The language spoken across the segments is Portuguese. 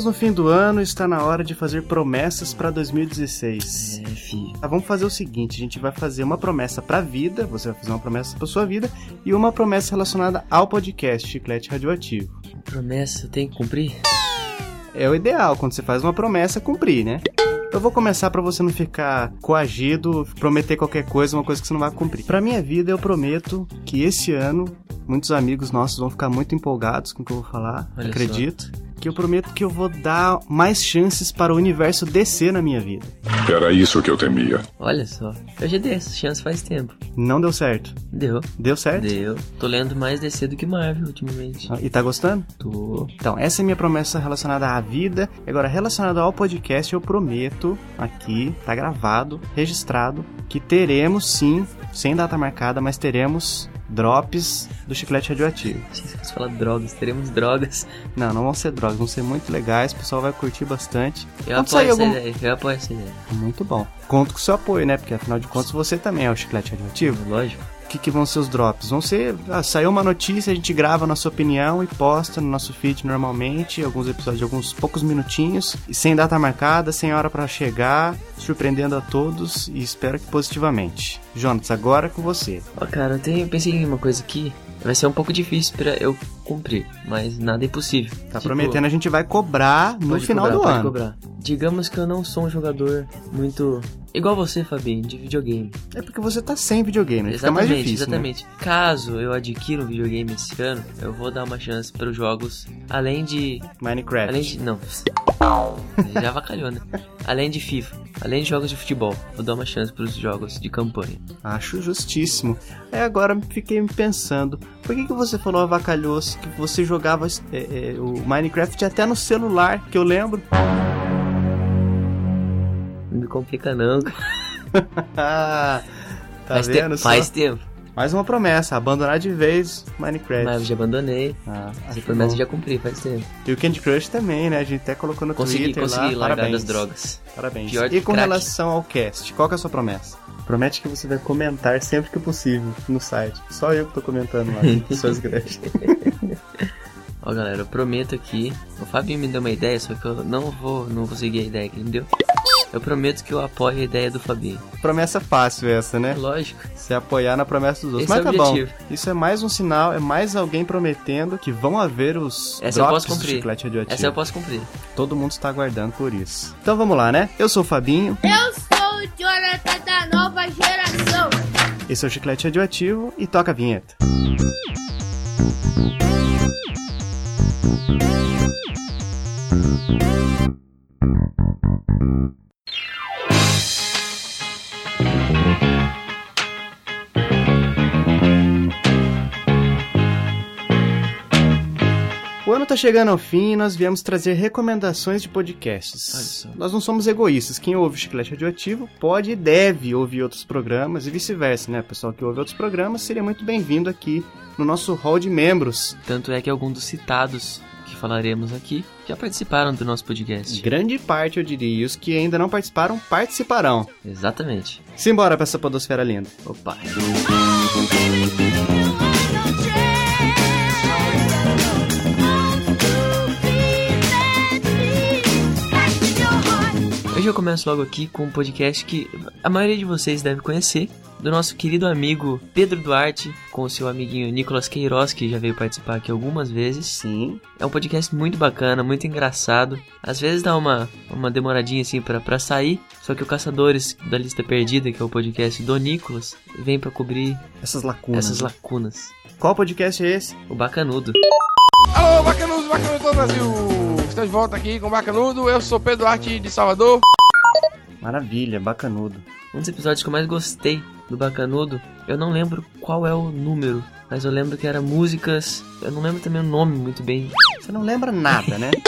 Estamos no fim do ano está na hora de fazer promessas para 2016. É, fi. Tá, vamos fazer o seguinte, a gente vai fazer uma promessa pra vida, você vai fazer uma promessa pra sua vida e uma promessa relacionada ao podcast Chiclete Radioativo. Promessa tem que cumprir? É o ideal quando você faz uma promessa cumprir, né? Eu vou começar pra você não ficar coagido, prometer qualquer coisa, uma coisa que você não vai cumprir. Pra minha vida, eu prometo que esse ano muitos amigos nossos vão ficar muito empolgados com o que eu vou falar, Olha só. Que eu prometo que eu vou dar mais chances para o universo descer na minha vida. Era isso que eu temia. Olha só. Eu já dei essa chance faz tempo. Não deu certo. Deu. Deu certo? Deu. Tô lendo mais DC do que Marvel ultimamente. Ah, E tá gostando? Tô. Então, essa é a minha promessa relacionada à vida. Agora, relacionada ao podcast, eu prometo aqui, tá gravado, registrado, que teremos sim, sem data marcada, mas teremos drops do chiclete radioativo. Você falar drogas. Teremos drogas. Não, não vão ser drogas, vão ser muito legais, o pessoal vai curtir bastante. Eu Quando apoio essa algum- ideia. Eu apoio essa ideia. Muito bom. Conto com o seu apoio, né? Porque afinal de contas você também é o chiclete radioativo. Lógico. O que, que vão ser os drops? Vão ser. Ah, saiu uma notícia, a gente grava a nossa opinião e posta no nosso feed normalmente, alguns episódios de alguns poucos minutinhos, e sem data marcada, sem hora pra chegar, surpreendendo a todos e espero que positivamente. Jonas, agora é com você. Ó, cara, eu, tenho, eu pensei em uma coisa aqui. Vai ser um pouco difícil pra eu cumprir, mas nada é impossível. Tá Tipo, prometendo, a gente vai cobrar no final cobrar, do ano. Cobrar. Digamos que eu não sou um jogador muito. Igual você, Fabinho, de videogame. É porque você tá sem videogame, fica mais Exatamente, difícil. né? exatamente. Caso eu adquira um videogame esse ano, eu vou dar uma chance para os jogos, além de. Minecraft. Além de. Não. Já avacalhou, né? Além de FIFA, além de jogos de futebol, vou dar uma chance para os jogos de campanha. Acho justíssimo. Aí agora fiquei me pensando, por que, que você falou avacalhoso que você jogava é, é, o Minecraft até no celular, que eu lembro? Complica não. Tá faz, vendo só? faz tempo. Mais uma promessa, abandonar de vez Minecraft. Mas eu já abandonei. Ah, Essa promessa eu já cumpri, faz tempo. E o Candy Crush também, né? A gente até colocou no Consegui, Twitter consegui lá. largar Parabéns. das drogas. Parabéns. Pior e com crack. relação ao cast, qual que é a sua promessa? Promete que você vai comentar sempre que possível no site. Só eu que tô comentando lá, pessoas grandes. Ó, galera, eu prometo aqui. O Fabinho me deu uma ideia, só que eu não vou, não vou seguir a ideia que ele me deu. Eu prometo que eu apoio a ideia do Fabinho. Promessa fácil essa, É né? lógico. Se apoiar na promessa dos outros. Esse Mas é tá bom. objetivo. Isso é mais um sinal, é mais alguém prometendo que vão haver os Essa eu drops posso do cumprir. chiclete radioativo. Essa eu posso cumprir. Todo mundo está aguardando por isso. Então vamos lá, né? Eu sou o Fabinho, Eu sou o Jonathan da nova geração. esse é o Chiclete Radioativo e toca a vinheta. O ano tá chegando ao fim e nós viemos trazer recomendações de podcasts. Nós não somos egoístas. Quem ouve o Chiclete Radioativo pode e deve ouvir outros programas e vice-versa, né? O pessoal que ouve outros programas seria muito bem-vindo aqui no nosso hall de membros. Tanto é que alguns dos citados que falaremos aqui já participaram do nosso podcast. Grande parte, eu diria, e os que ainda não participaram, participarão. Exatamente. Simbora pra essa podosfera linda. Opa. Eu começo logo aqui com um podcast que a maioria de vocês deve conhecer, do nosso querido amigo Pedro Duarte, com o seu amiguinho Nicolas Queiroz, que já veio participar aqui algumas vezes. Sim. É um podcast muito bacana, muito engraçado. Às vezes dá uma, uma demoradinha assim pra, pra sair. Só que o Caçadores da Lista Perdida, que é o podcast do Nicolas, vem pra cobrir Essas lacunas. essas lacunas. Qual podcast é esse? O Bacanudo. Alô, bacanudo, bacanudo do Brasil! Estou de volta aqui com o Bacanudo, eu sou Pedro Arte de Salvador. Maravilha, bacanudo. Um dos episódios que eu mais gostei do Bacanudo, eu não lembro qual é o número, mas eu lembro que era músicas. Eu não lembro também o nome muito bem. Você não lembra nada, né?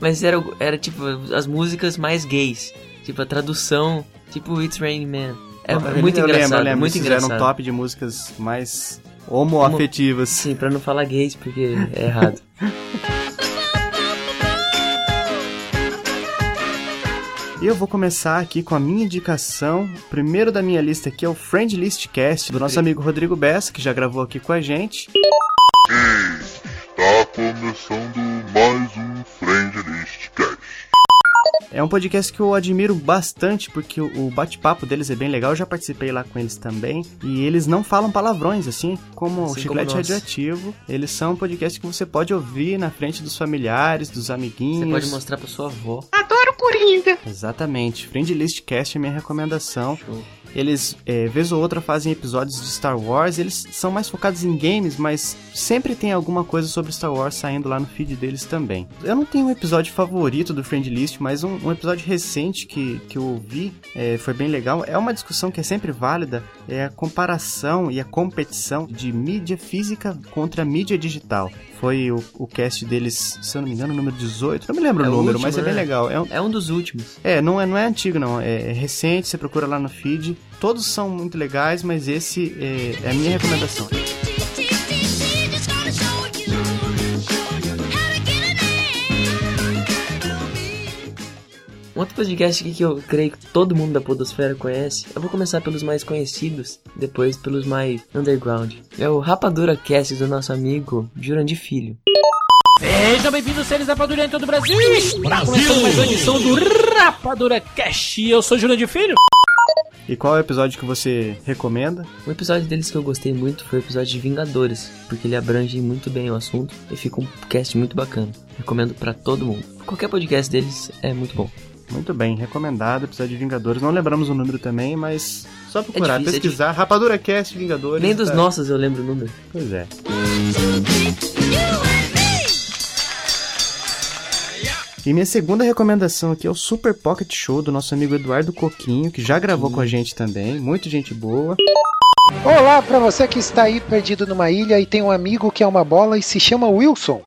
Mas era, era tipo as músicas mais gays. Tipo a tradução, tipo It's Raining Man. É, Eu muito lembro, engraçado, eu lembro. muito fizeram engraçado. um top de músicas mais homoafetivas. Sim, pra não falar gays, porque é errado. E eu vou começar aqui com a minha indicação. O primeiro da minha lista aqui é o Friend List Cast, do nosso amigo Rodrigo Bessa, que já gravou aqui com a gente. Está começando mais um Friendlist Cast. É um podcast que eu admiro bastante porque o o bate-papo deles é bem legal. Eu já participei lá com eles também. E eles não falam palavrões, assim como o Assim Chiclete como. Radioativo. Eles são um podcast que você pode ouvir na frente dos familiares, dos Você amiguinhos. pode mostrar pra sua avó. Exatamente. Friendlist Cast é minha recomendação. Show. Eles, é, vez ou outra, fazem episódios de Star Wars. Eles são mais focados em games, mas sempre tem alguma coisa sobre Star Wars saindo lá no feed deles também. Eu não tenho um episódio favorito do Friend List, mas um, um episódio recente que, que eu ouvi é, foi bem legal. É uma discussão que é sempre válida, é a comparação e a competição de mídia física contra mídia digital. Foi o, o cast deles, se eu não me engano, o número 18. Não me lembro É o o número, último, mas é bem né? legal. É um, É um dos últimos. é, não é, não é antigo, não. É, é recente, você procura lá no feed. Todos são muito legais, mas esse é, é a minha recomendação. Podcast aqui que eu creio que todo mundo da Podosfera conhece. Eu vou começar pelos mais conhecidos, depois pelos mais underground. É o Rapadura Cast do nosso amigo Jurandir Filho. Sejam bem-vindos, seres Rapadura em todo o Brasil! Começando mais uma edição do Rapadura Cast. Eu sou de Filho. E qual é o episódio que você recomenda? Um episódio deles que eu gostei muito foi o episódio de Vingadores, porque ele abrange muito bem o assunto e fica um cast muito bacana. Recomendo pra todo mundo. Qualquer podcast deles é muito bom. Muito bem, recomendado, episódio de Vingadores. Não lembramos o número também, mas só procurar, difícil, é pesquisar. Rapadura Cast Vingadores. Nem dos tá- nossos eu lembro o número. Pois é. E minha segunda recomendação aqui é o Super Pocket Show do nosso amigo Eduardo Coquinho, que já gravou com a gente também. Muito gente boa. Olá para você que está aí perdido numa ilha e tem um amigo que é uma bola e se chama Wilson.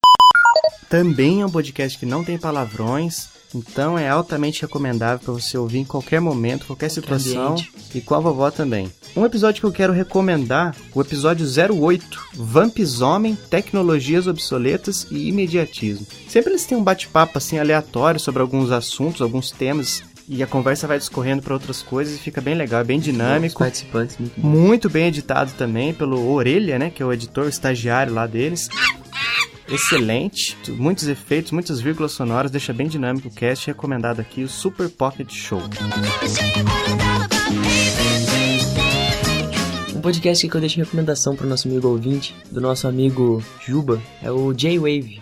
Também é um podcast que não tem palavrões, então é altamente recomendável para você ouvir em qualquer momento, qualquer situação ambiente. e com a vovó também. Um episódio que eu quero recomendar, o episódio 08, Vamps Homem, Tecnologias Obsoletas e Imediatismo. Sempre eles têm um bate-papo assim aleatório sobre alguns assuntos, alguns temas, e a conversa vai discorrendo para outras coisas e fica bem legal, é bem Os dinâmico. participantes muito bom. Muito bem editado também pelo Orelha, né? Que é o editor, o estagiário lá deles. Excelente, muitos efeitos, muitas vírgulas sonoras, deixa bem dinâmico o cast. Recomendado aqui o Super Pocket Show. Um podcast que eu deixo em recomendação pro nosso amigo ouvinte, do nosso amigo Juba, é o J-Wave.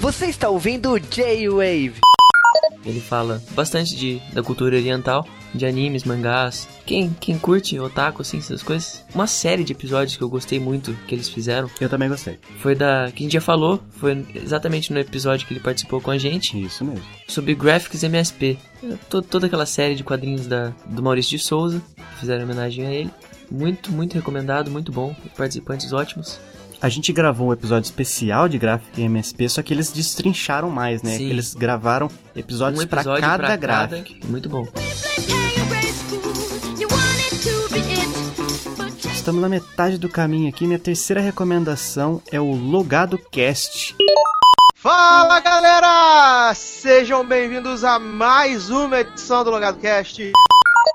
Você está ouvindo J-Wave. Ele fala bastante de, da cultura oriental, de animes, mangás. Quem, quem curte otaku, assim, essas coisas. Uma série de episódios que eu gostei muito que eles fizeram Eu também gostei. foi da. que a gente já falou, foi exatamente no episódio que ele participou com a gente, Isso mesmo. sobre Graphics MSP. To- toda aquela série de quadrinhos da, do Maurício de Souza, fizeram homenagem a ele. Muito, muito recomendado, muito bom. Participantes ótimos. A gente gravou um episódio especial de gráfico em MSP, só que eles destrincharam mais, né? Sim. Eles gravaram episódios um pra episódio cada pra gráfico. Muito bom. Estamos na metade do caminho aqui. Minha terceira recomendação é o Logado Cast. Fala galera! Sejam bem-vindos a mais uma edição do Logado Cast.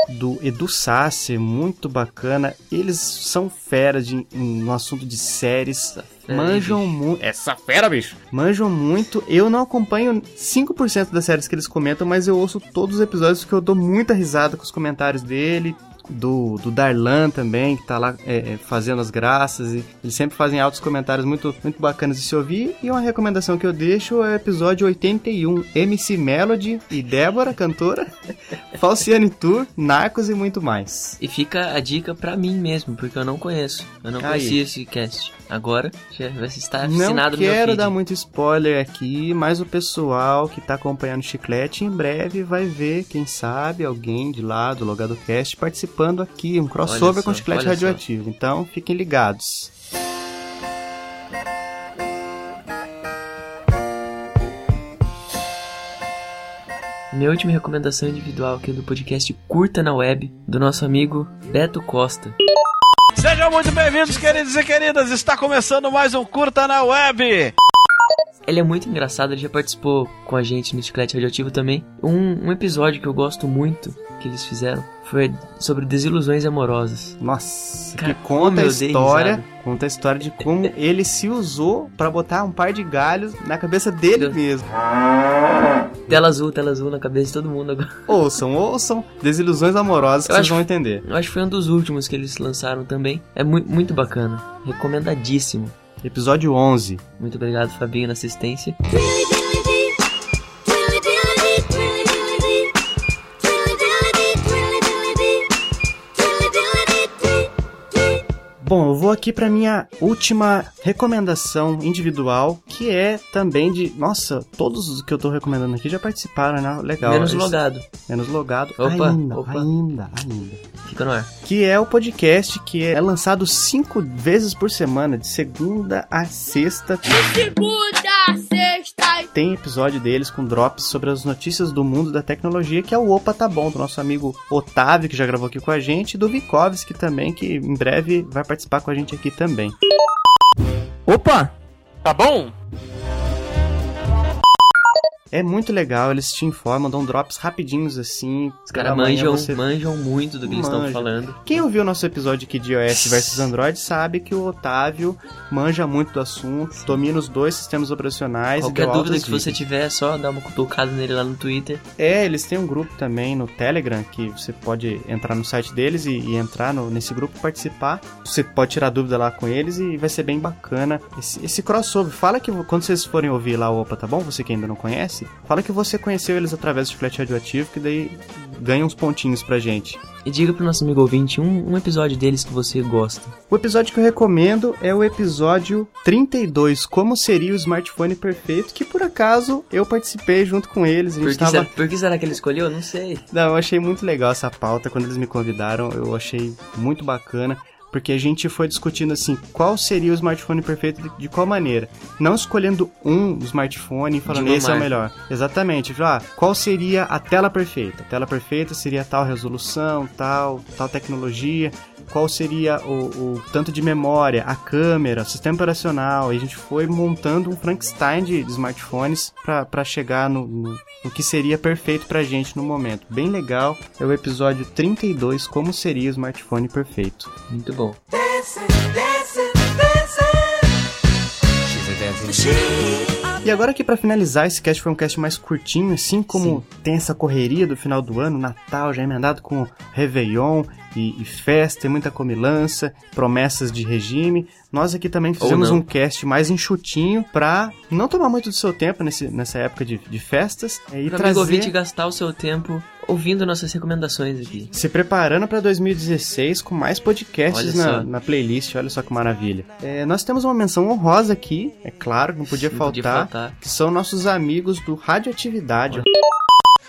Do Edu Sasser, muito bacana. Eles são feras de, em- no assunto de séries. fera, manjam muito. Essa fera, bicho! Manjam muito. Eu não acompanho 5% das séries que eles comentam, mas eu ouço todos os episódios porque eu dou muita risada com os comentários dele. Do, do Darlan também, que tá lá é, é, fazendo as graças. E eles sempre fazem altos comentários muito, muito bacanas de se ouvir. E uma recomendação que eu deixo é o episódio 81, MC Melody e Débora, cantora. Falciane Tour, Narcos e muito mais. E fica a dica pra mim mesmo, porque eu não conheço. Eu não Aí. conhecia esse cast. Agora já vai estar Não assinado meu quero dar muito spoiler aqui, mas o pessoal que tá acompanhando o Chiclete em breve vai ver, quem sabe, alguém de lá do Logado Cast participando aqui, um crossover Olha com o só, Chiclete olha só. Radioativo. Então, fiquem ligados. Minha última recomendação individual aqui é do podcast Curta na Web, do nosso amigo Beto Costa. Sejam muito bem-vindos, queridos e queridas. Está começando mais um Curta na Web. Ele é muito engraçado, ele já participou com a gente no Chiclete Radioativo também. Um, um episódio que eu gosto muito, que eles fizeram foi sobre desilusões amorosas. Nossa, Cara, que conta a história, conta a história de como ele se usou pra botar um par de galhos na cabeça dele Deus. mesmo. Tela azul, tela azul na cabeça de todo mundo agora. Ouçam, ouçam, desilusões amorosas que Eu vocês acho- vão entender. Eu acho que foi um dos últimos que eles lançaram também. É mu muito bacana. Recomendadíssimo. Episódio 11. Muito obrigado, Fabinho, na assistência. Bom, eu vou aqui pra minha última recomendação individual, que é também de. Nossa, todos os que eu tô recomendando aqui já participaram, né? Legal. Menos Esse- logado. Menos logado. Opa, ainda, opa. ainda, ainda. Fica no ar. Que é o podcast que é lançado cinco vezes por semana, de segunda a sexta. Segunda, sexta e Tem episódio deles com drops sobre as notícias do mundo da tecnologia, que é o Opa Tá Bom, do nosso amigo Otávio, que já gravou aqui com a gente, e do Vikovski também, que em breve vai participar com a gente aqui também. Opa! Tá bom? É muito legal, eles te informam, dão drops rapidinhos assim. Os caras manjam, você- manjam muito do que eles estão falando. Quem ouviu nosso episódio aqui de iOS versus Android sabe que o Otávio manja muito do assunto, domina os dois sistemas operacionais. Qualquer dúvida que você tiver, é só dar uma cutucada nele lá no Twitter. É, eles têm um grupo também no Telegram que você pode entrar no site deles e, e entrar no- nesse grupo e participar. Você pode tirar dúvida lá com eles e vai ser bem bacana esse, esse crossover. Fala que quando vocês forem ouvir lá o Opa, tá bom? Você que ainda não conhece, fala que você conheceu eles através do chiclete radioativo, que daí ganha uns pontinhos pra gente. E diga pro nosso amigo ouvinte um, um episódio deles que você gosta. O episódio que eu recomendo é o episódio 32, Como Seria o Smartphone Perfeito, que por acaso eu participei junto com eles. Por que, tava... será, por que será que ele escolheu? Não sei. Não, eu achei muito legal essa pauta. Quando eles me convidaram, eu achei muito bacana. Porque a gente foi discutindo assim, qual seria o smartphone perfeito de, de qual maneira? Não escolhendo um smartphone e falando esse é o melhor. Exatamente. Ah, qual seria a tela perfeita? A tela perfeita seria tal resolução, tal, tal tecnologia. Qual seria o, o tanto de memória, a câmera, o sistema operacional. E a gente foi montando um Frankenstein de, de smartphones para chegar no, no, no que seria perfeito pra gente no momento. Bem legal. É o episódio 32, como seria o smartphone perfeito. Muito bom. E agora aqui pra finalizar, esse cast foi um cast mais curtinho, assim como tem essa correria do final do ano, Natal já emendado com Réveillon e, e festa, tem muita comilança, promessas de regime. Nós aqui também fizemos um cast mais enxutinho pra não tomar muito do seu tempo nesse, nessa época de, de festas é, e amigo trazer... ouvinte gastar o seu tempo ouvindo nossas recomendações aqui. Se preparando para 2016 com mais podcasts Olha na, na playlist, olha só que maravilha. É, nós temos uma menção honrosa aqui, é claro, não podia, Não faltar, podia faltar. que são nossos amigos do Radioatividade.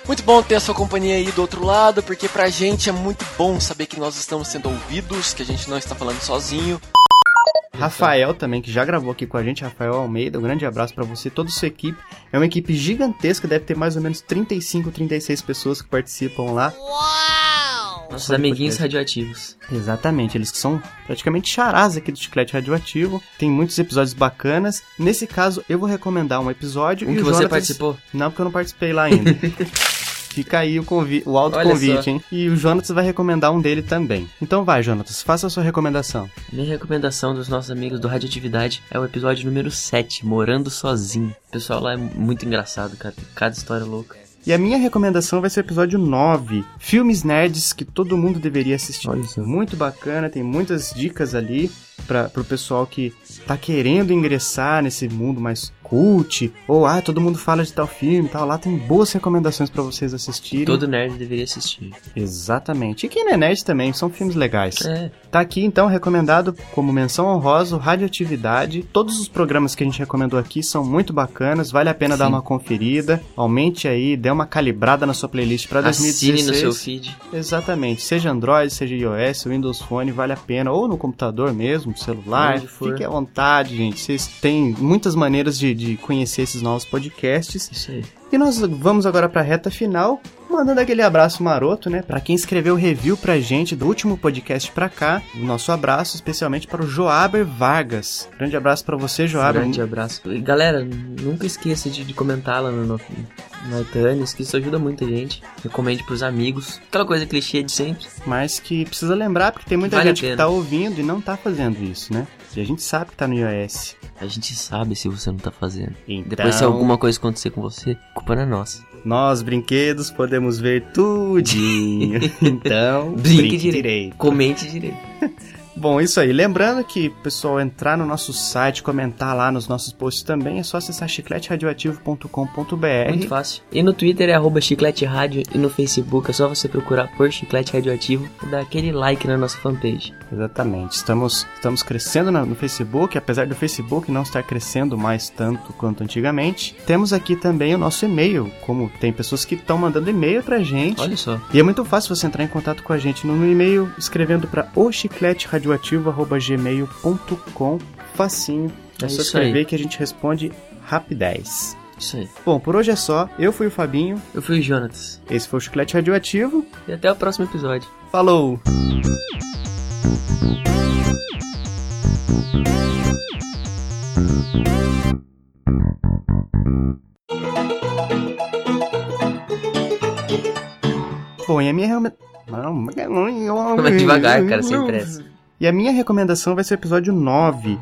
Muito bom ter a sua companhia aí do outro lado, porque pra gente é muito bom saber que nós estamos sendo ouvidos, que a gente não está falando sozinho. Rafael também, que já gravou aqui com a gente, Rafael Almeida, um grande abraço pra você e toda a sua equipe. É uma equipe gigantesca, deve ter mais ou menos 35, 36 pessoas que participam lá. Nossos Pode amiguinhos podcast. radioativos. Exatamente, eles que são praticamente charás aqui do Chiclete Radioativo. Tem muitos episódios bacanas. Nesse caso, eu vou recomendar um episódio. Um e que o você Jonatas- participou? Não, porque eu não participei lá ainda. Fica aí o, convi o hein? E o Jonatas vai recomendar um dele também. Então vai, Jonatas, faça a sua recomendação. Minha recomendação dos nossos amigos do Radioatividade é o episódio número 7, Morando Sozinho. O pessoal lá é muito engraçado, cara. Cada história louca. E a minha recomendação vai ser o episódio 9, Filmes Nerds que todo mundo deveria assistir. Muito bacana, tem muitas dicas ali para pro pessoal que tá querendo ingressar nesse mundo mais cult, ou ah, todo mundo fala de tal filme e tal. Lá tem boas recomendações para vocês assistirem. Todo nerd deveria assistir. Exatamente. E quem não é nerd também, são filmes legais. É. Tá aqui então recomendado como menção honrosa, o Radioatividade. Todos os programas que a gente recomendou aqui são muito bacanas, vale a pena dar Sim. uma conferida. Aumente aí, dê uma calibrada na sua playlist para 2016. Assine no seu feed. Exatamente, seja Android, seja iOS, Windows Phone, vale a pena, ou no computador mesmo, celular, Onde for. fique à vontade, gente. Vocês têm muitas maneiras de, de conhecer esses novos podcasts. Isso aí. E nós vamos agora para a reta final, mandando aquele abraço maroto, né? Pra quem escreveu review pra gente do último podcast pra cá, o nosso abraço especialmente para o Joaber Vargas. Grande abraço pra você, Joaber. Grande abraço. E, galera, nunca esqueça de, de comentar lá no, no, no iTunes, que isso ajuda muita gente. Recomende pros amigos. Aquela coisa clichê de sempre. Mas que precisa lembrar, porque tem muita Vale gente que tá ouvindo e não tá fazendo isso, né? E a gente sabe que tá no iOS. A gente sabe se você não tá fazendo. Então, Depois, se alguma coisa acontecer com você, culpa não é nossa. nós, brinquedos, podemos ver tudinho. então, Brinque brinque direito. direito. Comente direito. Bom, isso aí. Lembrando que, pessoal, entrar no nosso site, comentar lá nos nossos posts também, é só acessar chicleteradioativo.com.br. Muito fácil. E no Twitter é arroba chiclete rádio e no Facebook é só você procurar por chiclete radioativo e dar aquele like na nossa fanpage. Exatamente. Estamos, estamos crescendo no Facebook, apesar do Facebook não estar crescendo mais tanto quanto antigamente. Temos aqui também o nosso e-mail, como tem pessoas que estão mandando e-mail pra gente. Olha só. E é muito fácil você entrar em contato com a gente no e-mail, escrevendo para ochicleteradioativo.gmail.com Facinho. É, É só isso aí. escrever que a gente responde rapidez. Isso aí. Bom, por hoje é só. Eu fui o Fabinho, Eu fui o Jonatas. esse foi o Chiclete Radioativo. E até o próximo episódio. Falou! Bom, e a minha recomendação. Vai devagar, cara, sem pressa. E a minha recomendação vai ser o episódio 9.